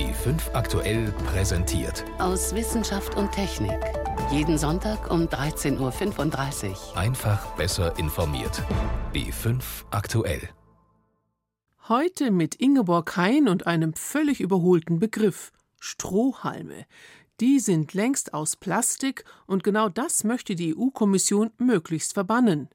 B5 aktuell präsentiert. Aus Wissenschaft und Technik. Jeden Sonntag um 13.35 Uhr. Einfach besser informiert. B5 aktuell. Heute mit Ingeborg Hein und einem völlig überholten Begriff: Strohhalme. Die sind längst aus Plastik und genau das möchte die EU-Kommission möglichst verbannen.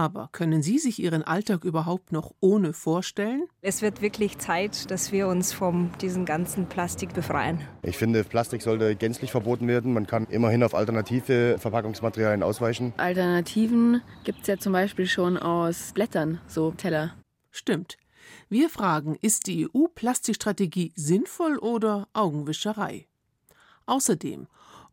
Aber können Sie sich Ihren Alltag überhaupt noch ohne vorstellen? Es wird wirklich Zeit, dass wir uns von diesem ganzen Plastik befreien. Ich finde, Plastik sollte gänzlich verboten werden. Man kann immerhin auf alternative Verpackungsmaterialien ausweichen. Alternativen gibt es ja zum Beispiel schon aus Blättern, so Teller. Stimmt. Wir fragen, ist die EU-Plastikstrategie sinnvoll oder Augenwischerei? Außerdem,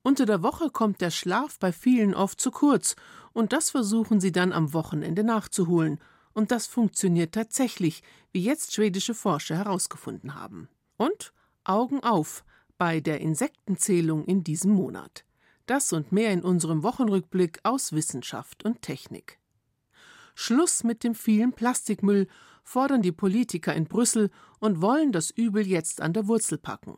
unter der Woche kommt der Schlaf bei vielen oft zu kurz, und das versuchen sie dann am Wochenende nachzuholen. Und das funktioniert tatsächlich, wie jetzt schwedische Forscher herausgefunden haben. Und Augen auf bei der Insektenzählung in diesem Monat. Das und mehr in unserem Wochenrückblick aus Wissenschaft und Technik. Schluss mit dem vielen Plastikmüll fordern die Politiker in Brüssel und wollen das Übel jetzt an der Wurzel packen.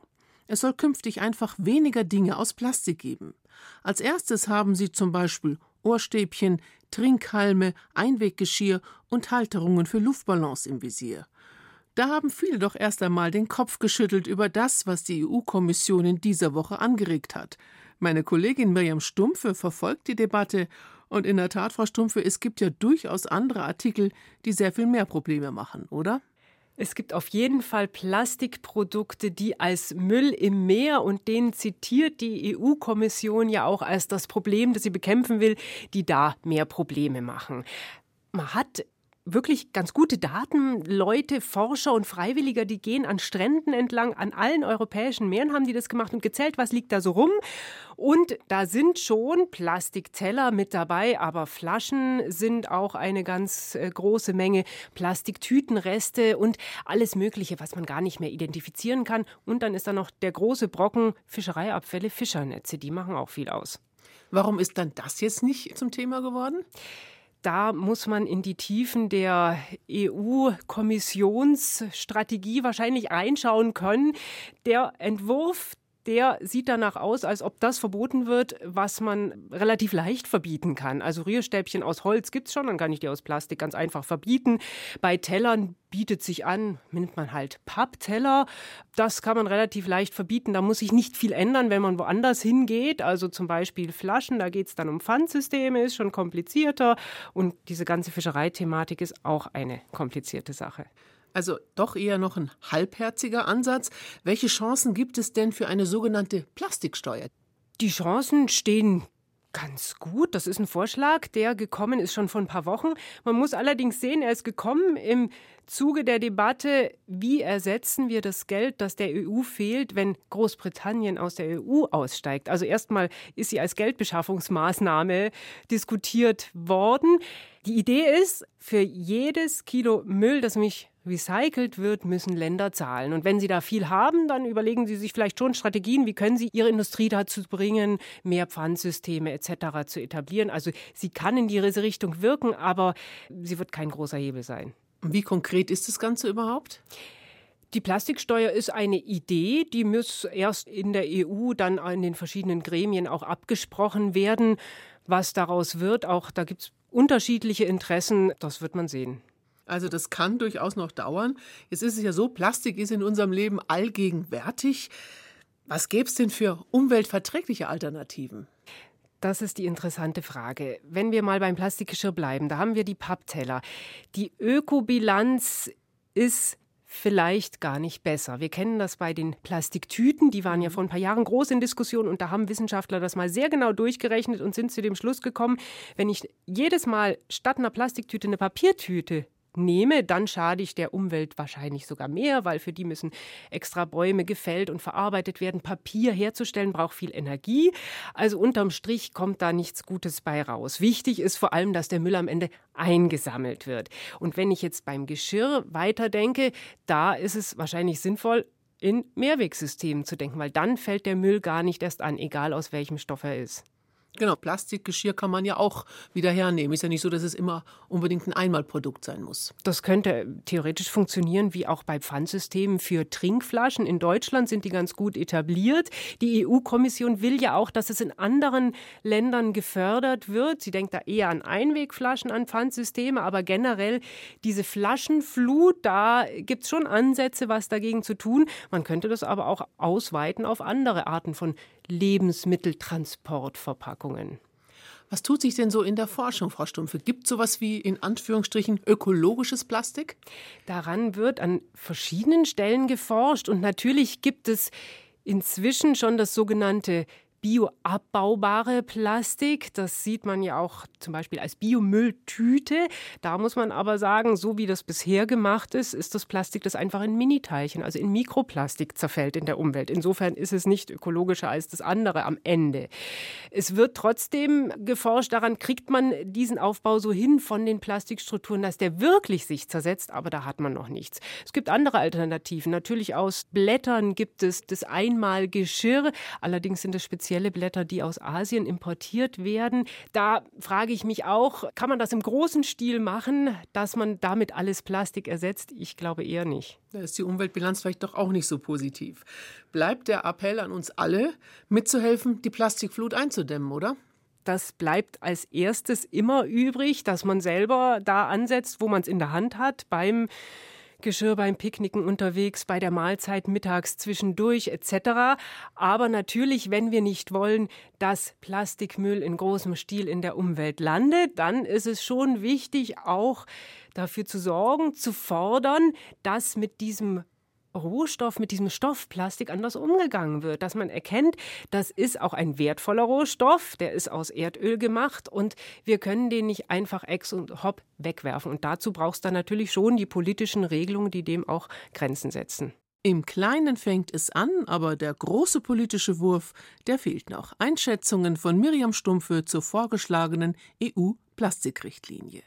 Es soll künftig einfach weniger Dinge aus Plastik geben. Als erstes haben sie zum Beispiel Ohrstäbchen, Trinkhalme, Einweggeschirr und Halterungen für Luftballons im Visier. Da haben viele doch erst einmal den Kopf geschüttelt über das, was die EU-Kommission in dieser Woche angeregt hat. Meine Kollegin Miriam Stumpfe verfolgt die Debatte und in der Tat, Frau Stumpfe, es gibt ja durchaus andere Artikel, die sehr viel mehr Probleme machen, oder? Es gibt auf jeden Fall Plastikprodukte, die als Müll im Meer und den zitiert die EU-Kommission ja auch als das Problem, das sie bekämpfen will, die da mehr Probleme machen. Man hat wirklich ganz gute Daten. Leute, Forscher und Freiwilliger, die gehen an Stränden entlang, an allen europäischen Meeren haben die das gemacht und gezählt, was liegt da so rum. Und da sind schon Plastikteller mit dabei, aber Flaschen sind auch eine ganz äh, große Menge, Plastiktütenreste und alles Mögliche, was man gar nicht mehr identifizieren kann. Und dann ist da noch der große Brocken Fischereiabfälle, Fischernetze, die machen auch viel aus. Warum ist dann das jetzt nicht zum Thema geworden? Da muss man in die Tiefen der EU-Kommissionsstrategie wahrscheinlich reinschauen können. Der Entwurf der sieht danach aus, als ob das verboten wird, was man relativ leicht verbieten kann. Also Rührstäbchen aus Holz gibt es schon, dann kann ich die aus Plastik ganz einfach verbieten. Bei Tellern bietet sich an, nimmt man halt Pappteller. Das kann man relativ leicht verbieten. Da muss sich nicht viel ändern, wenn man woanders hingeht. Also zum Beispiel Flaschen, da geht es dann um Pfandsysteme, ist schon komplizierter. Und diese ganze Fischereithematik ist auch eine komplizierte Sache. Also doch eher noch ein halbherziger Ansatz. Welche Chancen gibt es denn für eine sogenannte Plastiksteuer? Die Chancen stehen Ganz gut, das ist ein Vorschlag, der gekommen ist schon vor ein paar Wochen. Man muss allerdings sehen, er ist gekommen im Zuge der Debatte, wie ersetzen wir das Geld, das der EU fehlt, wenn Großbritannien aus der EU aussteigt. Also erstmal ist sie als Geldbeschaffungsmaßnahme diskutiert worden. Die Idee ist, für jedes Kilo Müll, das mich recycelt wird, müssen Länder zahlen. Und wenn sie da viel haben, dann überlegen sie sich vielleicht schon Strategien, wie können sie ihre Industrie dazu bringen, mehr Pfandsysteme etc. zu etablieren. Also sie kann in diese Richtung wirken, aber sie wird kein großer Hebel sein. Wie konkret ist das Ganze überhaupt? Die Plastiksteuer ist eine Idee, die muss erst in der EU, dann in den verschiedenen Gremien auch abgesprochen werden. Was daraus wird, auch da gibt es unterschiedliche Interessen, das wird man sehen. Also das kann durchaus noch dauern. Jetzt ist es ja so, Plastik ist in unserem Leben allgegenwärtig. Was gäbe es denn für umweltverträgliche Alternativen? Das ist die interessante Frage. Wenn wir mal beim Plastikgeschirr bleiben, da haben wir die Pappteller. Die Ökobilanz ist vielleicht gar nicht besser. Wir kennen das bei den Plastiktüten, die waren ja vor ein paar Jahren groß in Diskussion und da haben Wissenschaftler das mal sehr genau durchgerechnet und sind zu dem Schluss gekommen, wenn ich jedes Mal statt einer Plastiktüte eine Papiertüte nehme, dann schade ich der Umwelt wahrscheinlich sogar mehr, weil für die müssen extra Bäume gefällt und verarbeitet werden. Papier herzustellen braucht viel Energie. Also unterm Strich kommt da nichts Gutes bei raus. Wichtig ist vor allem, dass der Müll am Ende eingesammelt wird. Und wenn ich jetzt beim Geschirr weiterdenke, da ist es wahrscheinlich sinnvoll, in Mehrwegsystemen zu denken, weil dann fällt der Müll gar nicht erst an, egal aus welchem Stoff er ist. Genau, Plastikgeschirr kann man ja auch wieder hernehmen. Ist ja nicht so, dass es immer unbedingt ein Einmalprodukt sein muss. Das könnte theoretisch funktionieren wie auch bei Pfandsystemen für Trinkflaschen. In Deutschland sind die ganz gut etabliert. Die EU-Kommission will ja auch, dass es in anderen Ländern gefördert wird. Sie denkt da eher an Einwegflaschen, an Pfandsysteme, aber generell diese Flaschenflut, da gibt es schon Ansätze, was dagegen zu tun. Man könnte das aber auch ausweiten auf andere Arten von Lebensmitteltransportverpackungen. Was tut sich denn so in der Forschung, Frau Stumpfe? Gibt es sowas wie in Anführungsstrichen ökologisches Plastik? Daran wird an verschiedenen Stellen geforscht und natürlich gibt es inzwischen schon das sogenannte bioabbaubare Plastik. Das sieht man ja auch zum Beispiel als Biomülltüte. Da muss man aber sagen, so wie das bisher gemacht ist, ist das Plastik, das einfach in Miniteilchen, also in Mikroplastik zerfällt in der Umwelt. Insofern ist es nicht ökologischer als das andere am Ende. Es wird trotzdem geforscht, daran kriegt man diesen Aufbau so hin von den Plastikstrukturen, dass der wirklich sich zersetzt, aber da hat man noch nichts. Es gibt andere Alternativen. Natürlich aus Blättern gibt es das Einmalgeschirr. Allerdings sind es speziell spezielle Blätter, die aus Asien importiert werden. Da frage ich mich auch, kann man das im großen Stil machen, dass man damit alles Plastik ersetzt? Ich glaube eher nicht. Da ist die Umweltbilanz vielleicht doch auch nicht so positiv. Bleibt der Appell an uns alle, mitzuhelfen, die Plastikflut einzudämmen, oder? das bleibt als erstes immer übrig, dass man selber da ansetzt, wo man es in der Hand hat, beim Geschirr beim Picknicken unterwegs, bei der Mahlzeit mittags zwischendurch etc. Aber natürlich, wenn wir nicht wollen, dass Plastikmüll in großem Stil in der Umwelt landet, dann ist es schon wichtig, auch dafür zu sorgen, zu fordern, dass mit diesem Rohstoff, mit diesem Stoff Plastik anders umgegangen wird, dass man erkennt, das ist auch ein wertvoller Rohstoff, der ist aus Erdöl gemacht und wir können den nicht einfach ex und hopp wegwerfen. Und dazu braucht es dann natürlich schon die politischen Regelungen, die dem auch Grenzen setzen. Im Kleinen fängt es an, aber der große politische Wurf, der fehlt noch. Einschätzungen von Miriam Stumpfe zur vorgeschlagenen EU-Plastikrichtlinie.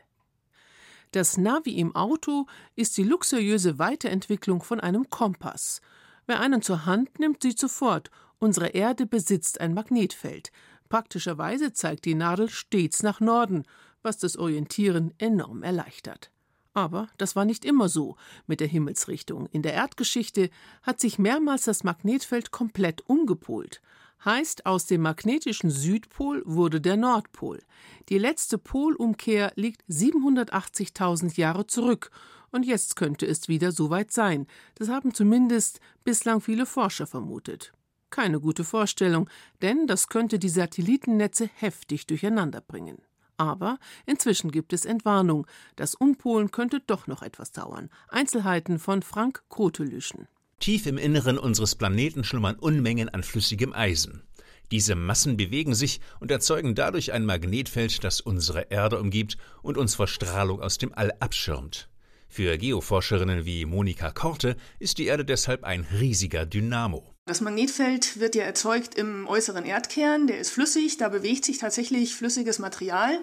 Das Navi im Auto ist die luxuriöse Weiterentwicklung von einem Kompass. Wer einen zur Hand nimmt, sieht sofort, unsere Erde besitzt ein Magnetfeld. Praktischerweise zeigt die Nadel stets nach Norden, was das Orientieren enorm erleichtert. Aber das war nicht immer so mit der Himmelsrichtung. In der Erdgeschichte hat sich mehrmals das Magnetfeld komplett umgepolt. Heißt, aus dem magnetischen Südpol wurde der Nordpol. Die letzte Polumkehr liegt 780.000 Jahre zurück. Und jetzt könnte es wieder soweit sein. Das haben zumindest bislang viele Forscher vermutet. Keine gute Vorstellung, denn das könnte die Satellitennetze heftig durcheinander bringen. Aber inzwischen gibt es Entwarnung. Das Umpolen könnte doch noch etwas dauern. Einzelheiten von Frank Krotelüschen. Tief im Inneren unseres Planeten schlummern Unmengen an flüssigem Eisen. Diese Massen bewegen sich und erzeugen dadurch ein Magnetfeld, das unsere Erde umgibt und uns vor Strahlung aus dem All abschirmt. Für Geoforscherinnen wie Monika Korte ist die Erde deshalb ein riesiger Dynamo. Das Magnetfeld wird ja erzeugt im äußeren Erdkern, der ist flüssig, da bewegt sich tatsächlich flüssiges Material.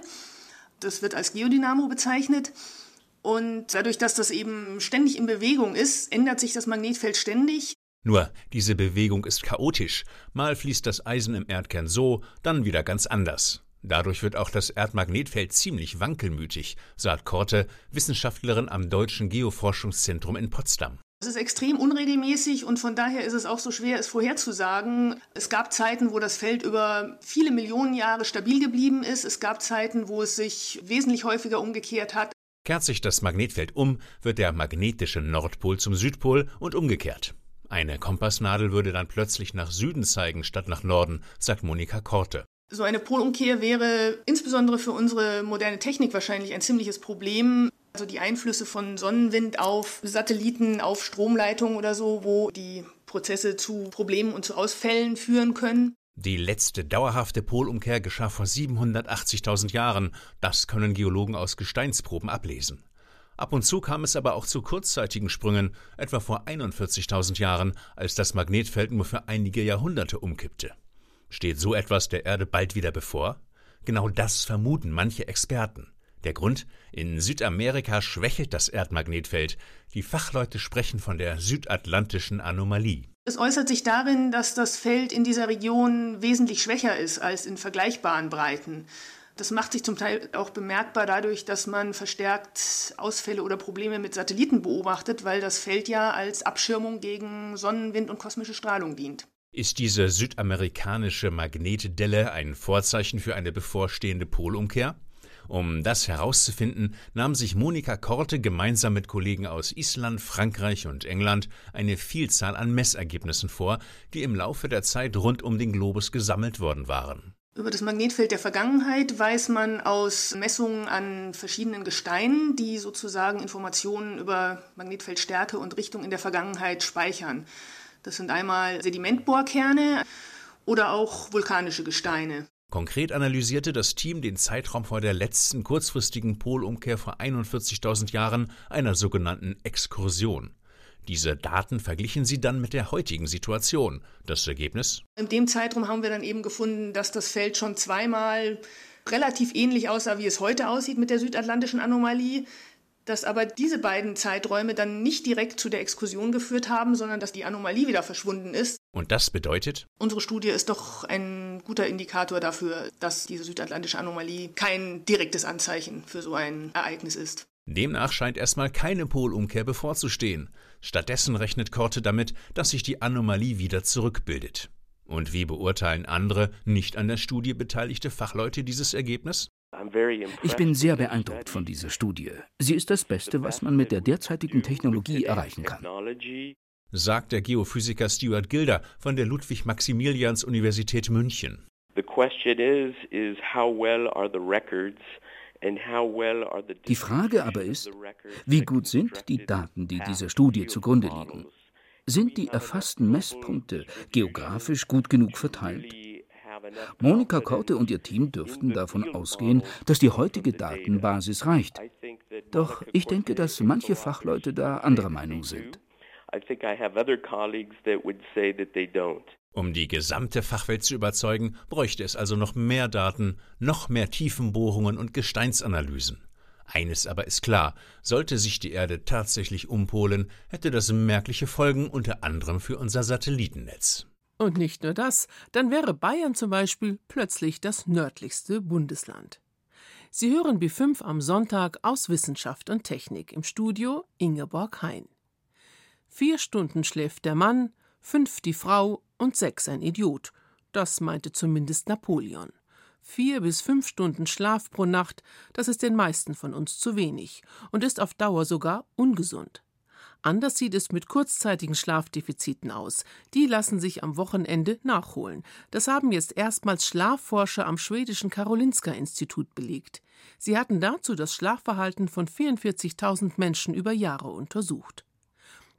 Das wird als Geodynamo bezeichnet. Und dadurch, dass das eben ständig in Bewegung ist, ändert sich das Magnetfeld ständig. Nur, diese Bewegung ist chaotisch. Mal fließt das Eisen im Erdkern so, dann wieder ganz anders. Dadurch wird auch das Erdmagnetfeld ziemlich wankelmütig, sagt Korte, Wissenschaftlerin am Deutschen Geoforschungszentrum in Potsdam. Es ist extrem unregelmäßig und von daher ist es auch so schwer, es vorherzusagen. Es gab Zeiten, wo das Feld über viele Millionen Jahre stabil geblieben ist. Es gab Zeiten, wo es sich wesentlich häufiger umgekehrt hat. Kehrt sich das Magnetfeld um, wird der magnetische Nordpol zum Südpol und umgekehrt. Eine Kompassnadel würde dann plötzlich nach Süden zeigen statt nach Norden, sagt Monika Korte. So eine Polumkehr wäre insbesondere für unsere moderne Technik wahrscheinlich ein ziemliches Problem. Also die Einflüsse von Sonnenwind auf Satelliten, auf Stromleitungen oder so, wo die Prozesse zu Problemen und zu Ausfällen führen können. Die letzte dauerhafte Polumkehr geschah vor 780.000 Jahren. Das können Geologen aus Gesteinsproben ablesen. Ab und zu kam es aber auch zu kurzzeitigen Sprüngen, etwa vor 41.000 Jahren, als das Magnetfeld nur für einige Jahrhunderte umkippte. Steht so etwas der Erde bald wieder bevor? Genau das vermuten manche Experten. Der Grund? In Südamerika schwächelt das Erdmagnetfeld. Die Fachleute sprechen von der südatlantischen Anomalie. Es äußert sich darin, dass das Feld in dieser Region wesentlich schwächer ist als in vergleichbaren Breiten. Das macht sich zum Teil auch bemerkbar dadurch, dass man verstärkt Ausfälle oder Probleme mit Satelliten beobachtet, weil das Feld ja als Abschirmung gegen Sonnenwind und kosmische Strahlung dient. Ist diese südamerikanische Magnetdelle ein Vorzeichen für eine bevorstehende Polumkehr? Um das herauszufinden, nahm sich Monika Korte gemeinsam mit Kollegen aus Island, Frankreich und England eine Vielzahl an Messergebnissen vor, die im Laufe der Zeit rund um den Globus gesammelt worden waren. Über das Magnetfeld der Vergangenheit weiß man aus Messungen an verschiedenen Gesteinen, die sozusagen Informationen über Magnetfeldstärke und Richtung in der Vergangenheit speichern. Das sind einmal Sedimentbohrkerne oder auch vulkanische Gesteine. Konkret analysierte das Team den Zeitraum vor der letzten kurzfristigen Polumkehr vor 41.000 Jahren, einer sogenannten Exkursion. Diese Daten verglichen sie dann mit der heutigen Situation. Das Ergebnis? In dem Zeitraum haben wir dann eben gefunden, dass das Feld schon zweimal relativ ähnlich aussah, wie es heute aussieht mit der südatlantischen Anomalie dass aber diese beiden Zeiträume dann nicht direkt zu der Exkursion geführt haben, sondern dass die Anomalie wieder verschwunden ist. Und das bedeutet? Unsere Studie ist doch ein guter Indikator dafür, dass diese südatlantische Anomalie kein direktes Anzeichen für so ein Ereignis ist. Demnach scheint erstmal keine Polumkehr bevorzustehen. Stattdessen rechnet Korte damit, dass sich die Anomalie wieder zurückbildet. Und wie beurteilen andere, nicht an der Studie beteiligte Fachleute dieses Ergebnis? Ich bin sehr beeindruckt von dieser Studie. Sie ist das Beste, was man mit der derzeitigen Technologie erreichen kann. Sagt der Geophysiker Stuart Gilder von der Ludwig-Maximilians-Universität München. Die Frage aber ist, wie gut sind die Daten, die dieser Studie zugrunde liegen? Sind die erfassten Messpunkte geografisch gut genug verteilt? Monika Korte und ihr Team dürften davon ausgehen, dass die heutige Datenbasis reicht. Doch ich denke, dass manche Fachleute da anderer Meinung sind. Um die gesamte Fachwelt zu überzeugen, bräuchte es also noch mehr Daten, noch mehr Tiefenbohrungen und Gesteinsanalysen. Eines aber ist klar, sollte sich die Erde tatsächlich umpolen, hätte das merkliche Folgen unter anderem für unser Satellitennetz. Und nicht nur das, dann wäre Bayern zum Beispiel plötzlich das nördlichste Bundesland. Sie hören B5 am Sonntag aus Wissenschaft und Technik im Studio Ingeborg Hein. Vier Stunden schläft der Mann, fünf die Frau und sechs ein Idiot. Das meinte zumindest Napoleon. Vier bis fünf Stunden Schlaf pro Nacht, das ist den meisten von uns zu wenig und ist auf Dauer sogar ungesund. Anders sieht es mit kurzzeitigen Schlafdefiziten aus. Die lassen sich am Wochenende nachholen. Das haben jetzt erstmals Schlafforscher am schwedischen Karolinska-Institut belegt. Sie hatten dazu das Schlafverhalten von 44.000 Menschen über Jahre untersucht.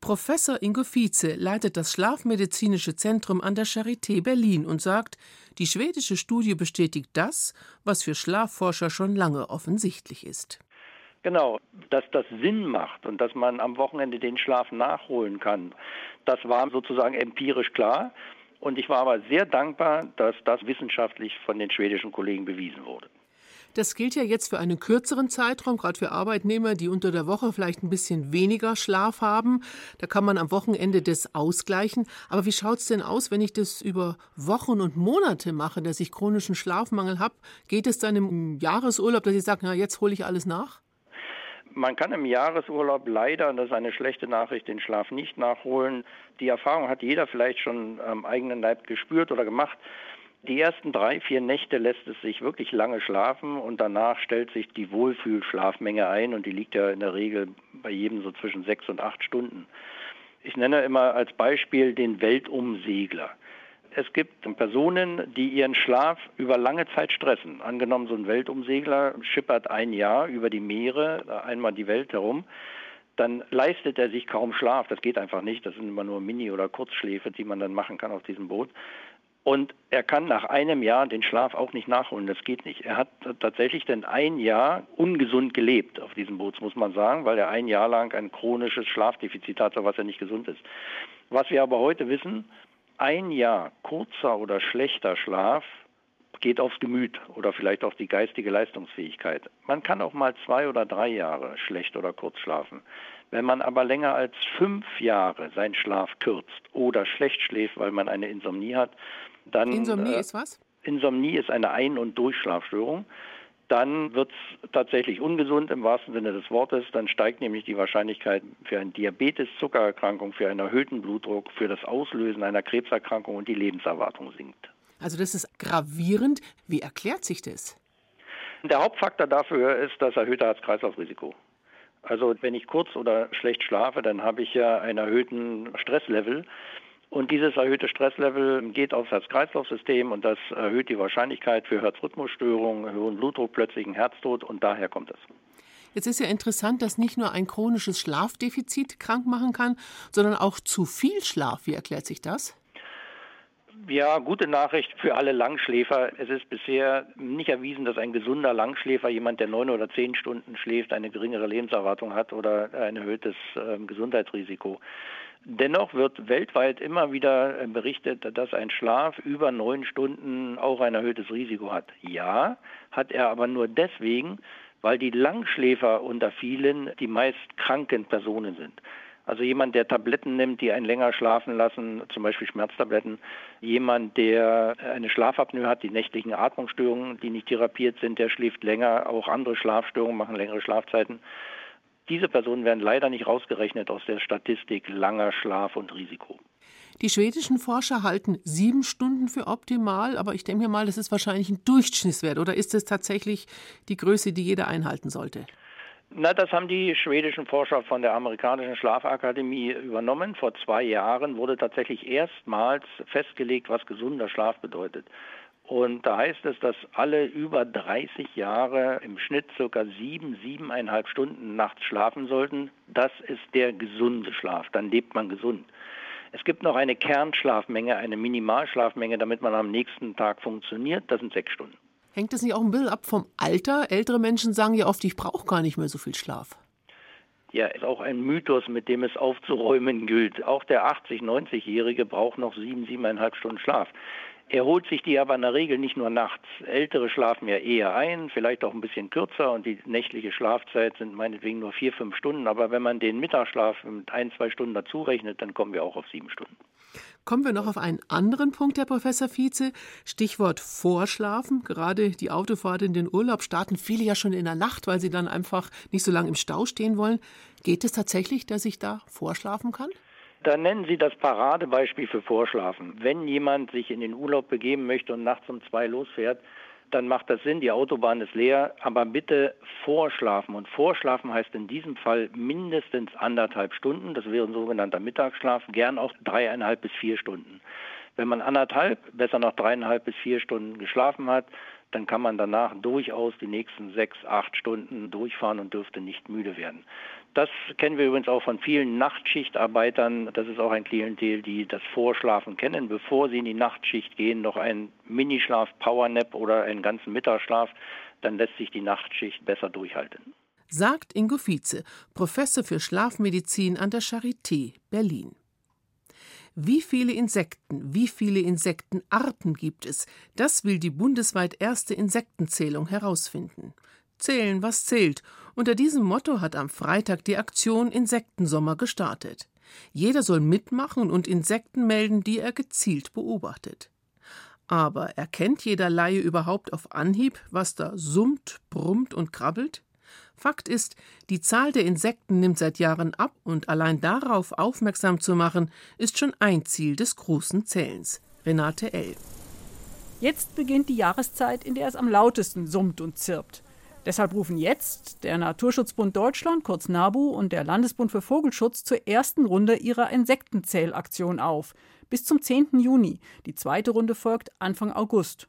Professor Ingo Vize leitet das Schlafmedizinische Zentrum an der Charité Berlin und sagt, die schwedische Studie bestätigt das, was für Schlafforscher schon lange offensichtlich ist. Genau, dass das Sinn macht und dass man am Wochenende den Schlaf nachholen kann, das war sozusagen empirisch klar. Und ich war aber sehr dankbar, dass das wissenschaftlich von den schwedischen Kollegen bewiesen wurde. Das gilt ja jetzt für einen kürzeren Zeitraum, gerade für Arbeitnehmer, die unter der Woche vielleicht ein bisschen weniger Schlaf haben. Da kann man am Wochenende das ausgleichen. Aber wie schaut es denn aus, wenn ich das über Wochen und Monate mache, dass ich chronischen Schlafmangel habe? Geht es dann im Jahresurlaub, dass ich sage, na, jetzt hole ich alles nach? Man kann im Jahresurlaub leider, das ist eine schlechte Nachricht, den Schlaf nicht nachholen. Die Erfahrung hat jeder vielleicht schon am eigenen Leib gespürt oder gemacht. Die ersten drei, vier Nächte lässt es sich wirklich lange schlafen und danach stellt sich die Wohlfühlschlafmenge ein und die liegt ja in der Regel bei jedem so zwischen sechs und acht Stunden. Ich nenne immer als Beispiel den Weltumsegler. Es gibt Personen, die ihren Schlaf über lange Zeit stressen. Angenommen, so ein Weltumsegler schippert ein Jahr über die Meere, einmal die Welt herum, dann leistet er sich kaum Schlaf. Das geht einfach nicht. Das sind immer nur Mini- oder Kurzschläfe, die man dann machen kann auf diesem Boot. Und er kann nach einem Jahr den Schlaf auch nicht nachholen. Das geht nicht. Er hat tatsächlich denn ein Jahr ungesund gelebt auf diesem Boot, muss man sagen, weil er ein Jahr lang ein chronisches Schlafdefizit hatte, was ja nicht gesund ist. Was wir aber heute wissen, ein Jahr kurzer oder schlechter Schlaf geht aufs Gemüt oder vielleicht auf die geistige Leistungsfähigkeit. Man kann auch mal zwei oder drei Jahre schlecht oder kurz schlafen. Wenn man aber länger als fünf Jahre seinen Schlaf kürzt oder schlecht schläft, weil man eine Insomnie hat, dann. Insomnie äh, ist was? Insomnie ist eine Ein- und Durchschlafstörung. Dann wird es tatsächlich ungesund im wahrsten Sinne des Wortes. Dann steigt nämlich die Wahrscheinlichkeit für eine Diabetes, Zuckererkrankung, für einen erhöhten Blutdruck, für das Auslösen einer Krebserkrankung und die Lebenserwartung sinkt. Also das ist gravierend. Wie erklärt sich das? Der Hauptfaktor dafür ist das erhöhte Herz-Kreislauf-Risiko. Also wenn ich kurz oder schlecht schlafe, dann habe ich ja einen erhöhten Stresslevel. Und dieses erhöhte Stresslevel geht aufs Herz-Kreislauf-System und das erhöht die Wahrscheinlichkeit für Herzrhythmusstörungen, hohen Blutdruck, plötzlichen Herztod und daher kommt es. Jetzt ist ja interessant, dass nicht nur ein chronisches Schlafdefizit krank machen kann, sondern auch zu viel Schlaf. Wie erklärt sich das? Ja, gute Nachricht für alle Langschläfer. Es ist bisher nicht erwiesen, dass ein gesunder Langschläfer, jemand, der neun oder zehn Stunden schläft, eine geringere Lebenserwartung hat oder ein erhöhtes äh, Gesundheitsrisiko. Dennoch wird weltweit immer wieder äh, berichtet, dass ein Schlaf über neun Stunden auch ein erhöhtes Risiko hat. Ja, hat er aber nur deswegen, weil die Langschläfer unter vielen die meist kranken Personen sind. Also jemand, der Tabletten nimmt, die einen länger schlafen lassen, zum Beispiel Schmerztabletten. Jemand, der eine Schlafapnoe hat, die nächtlichen Atmungsstörungen, die nicht therapiert sind, der schläft länger. Auch andere Schlafstörungen machen längere Schlafzeiten. Diese Personen werden leider nicht rausgerechnet aus der Statistik langer Schlaf und Risiko. Die schwedischen Forscher halten sieben Stunden für optimal, aber ich denke mir mal, das ist wahrscheinlich ein Durchschnittswert. Oder ist es tatsächlich die Größe, die jeder einhalten sollte? Na, das haben die schwedischen Forscher von der amerikanischen Schlafakademie übernommen. Vor zwei Jahren wurde tatsächlich erstmals festgelegt, was gesunder Schlaf bedeutet. Und da heißt es, dass alle über 30 Jahre im Schnitt circa sieben, siebeneinhalb Stunden nachts schlafen sollten. Das ist der gesunde Schlaf. Dann lebt man gesund. Es gibt noch eine Kernschlafmenge, eine Minimalschlafmenge, damit man am nächsten Tag funktioniert. Das sind sechs Stunden. Hängt das nicht auch ein bisschen ab vom Alter? Ältere Menschen sagen ja oft, ich brauche gar nicht mehr so viel Schlaf. Ja, ist auch ein Mythos, mit dem es aufzuräumen gilt. Auch der 80-, 90-Jährige braucht noch sieben, siebeneinhalb Stunden Schlaf. Er holt sich die aber in der Regel nicht nur nachts. Ältere schlafen ja eher ein, vielleicht auch ein bisschen kürzer und die nächtliche Schlafzeit sind meinetwegen nur vier, fünf Stunden. Aber wenn man den Mittagsschlaf mit ein, zwei Stunden dazu rechnet, dann kommen wir auch auf sieben Stunden. Kommen wir noch auf einen anderen Punkt, Herr Professor Vize. Stichwort Vorschlafen. Gerade die Autofahrt in den Urlaub starten viele ja schon in der Nacht, weil sie dann einfach nicht so lange im Stau stehen wollen. Geht es tatsächlich, dass ich da vorschlafen kann? Da nennen Sie das Paradebeispiel für Vorschlafen. Wenn jemand sich in den Urlaub begeben möchte und nachts um zwei losfährt, dann macht das Sinn, die Autobahn ist leer, aber bitte vorschlafen. Und vorschlafen heißt in diesem Fall mindestens anderthalb Stunden, das wäre ein sogenannter Mittagsschlaf, gern auch dreieinhalb bis vier Stunden. Wenn man anderthalb, besser noch dreieinhalb bis vier Stunden geschlafen hat, dann kann man danach durchaus die nächsten sechs, acht Stunden durchfahren und dürfte nicht müde werden. Das kennen wir übrigens auch von vielen Nachtschichtarbeitern. Das ist auch ein Klientel, die das Vorschlafen kennen, bevor sie in die Nachtschicht gehen, noch einen Minischlaf, Powernap oder einen ganzen Mittagsschlaf. Dann lässt sich die Nachtschicht besser durchhalten. Sagt Ingo Vize, Professor für Schlafmedizin an der Charité Berlin. Wie viele Insekten, wie viele Insektenarten gibt es? Das will die bundesweit erste Insektenzählung herausfinden. Zählen, was zählt. Unter diesem Motto hat am Freitag die Aktion Insektensommer gestartet. Jeder soll mitmachen und Insekten melden, die er gezielt beobachtet. Aber erkennt jeder Laie überhaupt auf Anhieb, was da summt, brummt und krabbelt? Fakt ist, die Zahl der Insekten nimmt seit Jahren ab und allein darauf aufmerksam zu machen, ist schon ein Ziel des großen Zählens. Renate L. Jetzt beginnt die Jahreszeit, in der es am lautesten summt und zirpt. Deshalb rufen jetzt der Naturschutzbund Deutschland, kurz NABU, und der Landesbund für Vogelschutz zur ersten Runde ihrer Insektenzählaktion auf. Bis zum 10. Juni. Die zweite Runde folgt Anfang August.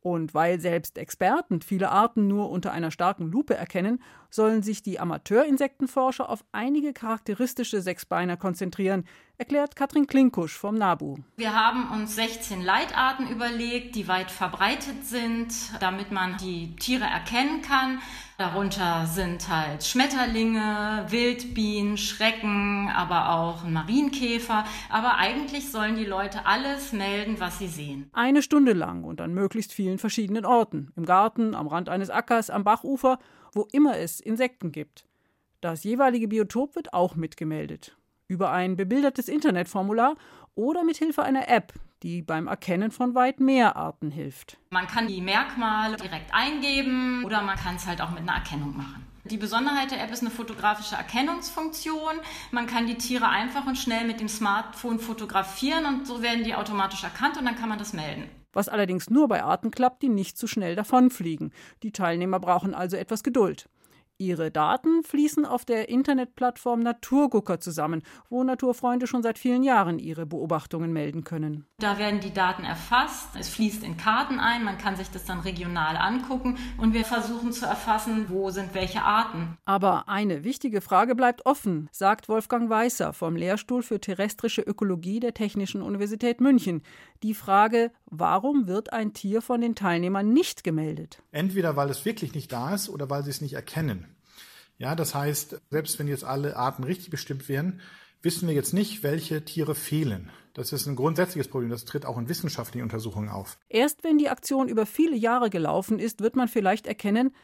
Und weil selbst Experten viele Arten nur unter einer starken Lupe erkennen, sollen sich die Amateurinsektenforscher auf einige charakteristische Sechsbeiner konzentrieren, erklärt Katrin Klinkusch vom NABU. Wir haben uns 16 Leitarten überlegt, die weit verbreitet sind, damit man die Tiere erkennen kann. Darunter sind halt Schmetterlinge, Wildbienen, Schrecken, aber auch Marienkäfer. Aber eigentlich sollen die Leute alles melden, was sie sehen. Eine Stunde lang und an möglichst vielen verschiedenen Orten. Im Garten, am Rand eines Ackers, am Bachufer, wo immer es Insekten gibt. Das jeweilige Biotop wird auch mitgemeldet. Über ein bebildertes Internetformular oder mit Hilfe einer App, die beim Erkennen von weit mehr Arten hilft. Man kann die Merkmale direkt eingeben oder man kann es halt auch mit einer Erkennung machen. Die Besonderheit der App ist eine fotografische Erkennungsfunktion. Man kann die Tiere einfach und schnell mit dem Smartphone fotografieren und so werden die automatisch erkannt und dann kann man das melden. Was allerdings nur bei Arten klappt, die nicht zu so schnell davonfliegen. Die Teilnehmer brauchen also etwas Geduld. Ihre Daten fließen auf der Internetplattform Naturgucker zusammen, wo Naturfreunde schon seit vielen Jahren ihre Beobachtungen melden können. Da werden die Daten erfasst, es fließt in Karten ein, man kann sich das dann regional angucken und wir versuchen zu erfassen, wo sind welche Arten. Aber eine wichtige Frage bleibt offen, sagt Wolfgang Weißer vom Lehrstuhl für terrestrische Ökologie der Technischen Universität München. Die Frage, warum wird ein Tier von den Teilnehmern nicht gemeldet? Entweder weil es wirklich nicht da ist oder weil sie es nicht erkennen. Ja, das heißt, selbst wenn jetzt alle Arten richtig bestimmt wären, wissen wir jetzt nicht, welche Tiere fehlen. Das ist ein grundsätzliches Problem. Das tritt auch in wissenschaftlichen Untersuchungen auf. Erst wenn die Aktion über viele Jahre gelaufen ist, wird man vielleicht erkennen,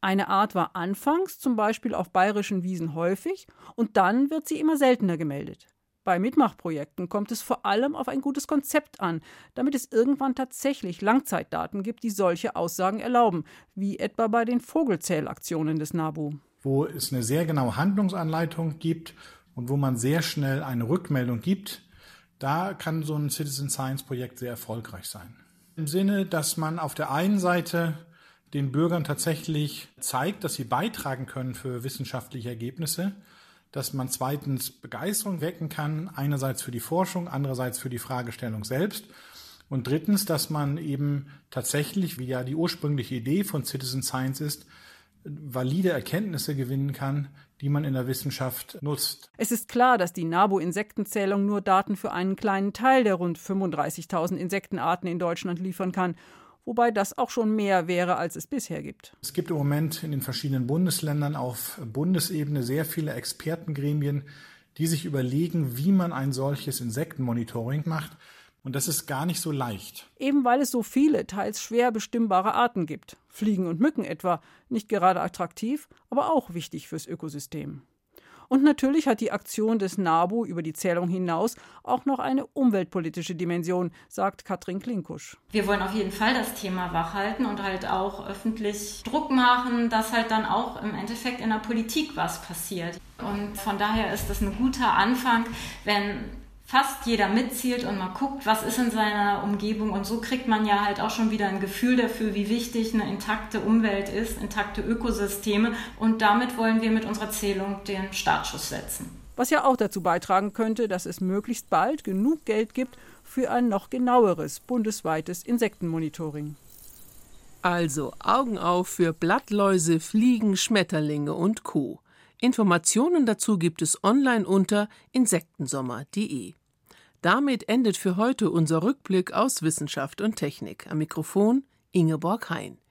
eine Art war anfangs zum Beispiel auf bayerischen Wiesen häufig und dann wird sie immer seltener gemeldet. Bei Mitmachprojekten kommt es vor allem auf ein gutes Konzept an, damit es irgendwann tatsächlich Langzeitdaten gibt, die solche Aussagen erlauben, wie etwa bei den Vogelzählaktionen des NABU wo es eine sehr genaue Handlungsanleitung gibt und wo man sehr schnell eine Rückmeldung gibt, da kann so ein Citizen Science Projekt sehr erfolgreich sein. Im Sinne, dass man auf der einen Seite den Bürgern tatsächlich zeigt, dass sie beitragen können für wissenschaftliche Ergebnisse, dass man zweitens Begeisterung wecken kann, einerseits für die Forschung, andererseits für die Fragestellung selbst und drittens, dass man eben tatsächlich, wie ja die ursprüngliche Idee von Citizen Science ist, valide Erkenntnisse gewinnen kann, die man in der Wissenschaft nutzt. Es ist klar, dass die NABU-Insektenzählung nur Daten für einen kleinen Teil der rund 35.000 Insektenarten in Deutschland liefern kann, wobei das auch schon mehr wäre, als es bisher gibt. Es gibt im Moment in den verschiedenen Bundesländern auf Bundesebene sehr viele Expertengremien, die sich überlegen, wie man ein solches Insektenmonitoring macht. Und das ist gar nicht so leicht. Eben weil es so viele, teils schwer bestimmbare Arten gibt. Fliegen und Mücken etwa, nicht gerade attraktiv, aber auch wichtig fürs Ökosystem. Und natürlich hat die Aktion des NABU über die Zählung hinaus auch noch eine umweltpolitische Dimension, sagt Katrin Klinkusch. Wir wollen auf jeden Fall das Thema wachhalten und halt auch öffentlich Druck machen, dass halt dann auch im Endeffekt in der Politik was passiert. Und von daher ist das ein guter Anfang, wenn fast jeder mitzielt und mal guckt, was ist in seiner Umgebung. Und so kriegt man ja halt auch schon wieder ein Gefühl dafür, wie wichtig eine intakte Umwelt ist, intakte Ökosysteme. Und damit wollen wir mit unserer Zählung den Startschuss setzen. Was ja auch dazu beitragen könnte, dass es möglichst bald genug Geld gibt für ein noch genaueres bundesweites Insektenmonitoring. Also Augen auf für Blattläuse, Fliegen, Schmetterlinge und Co. Informationen dazu gibt es online unter insektensommer.de. Damit endet für heute unser Rückblick aus Wissenschaft und Technik. Am Mikrofon Ingeborg Hein.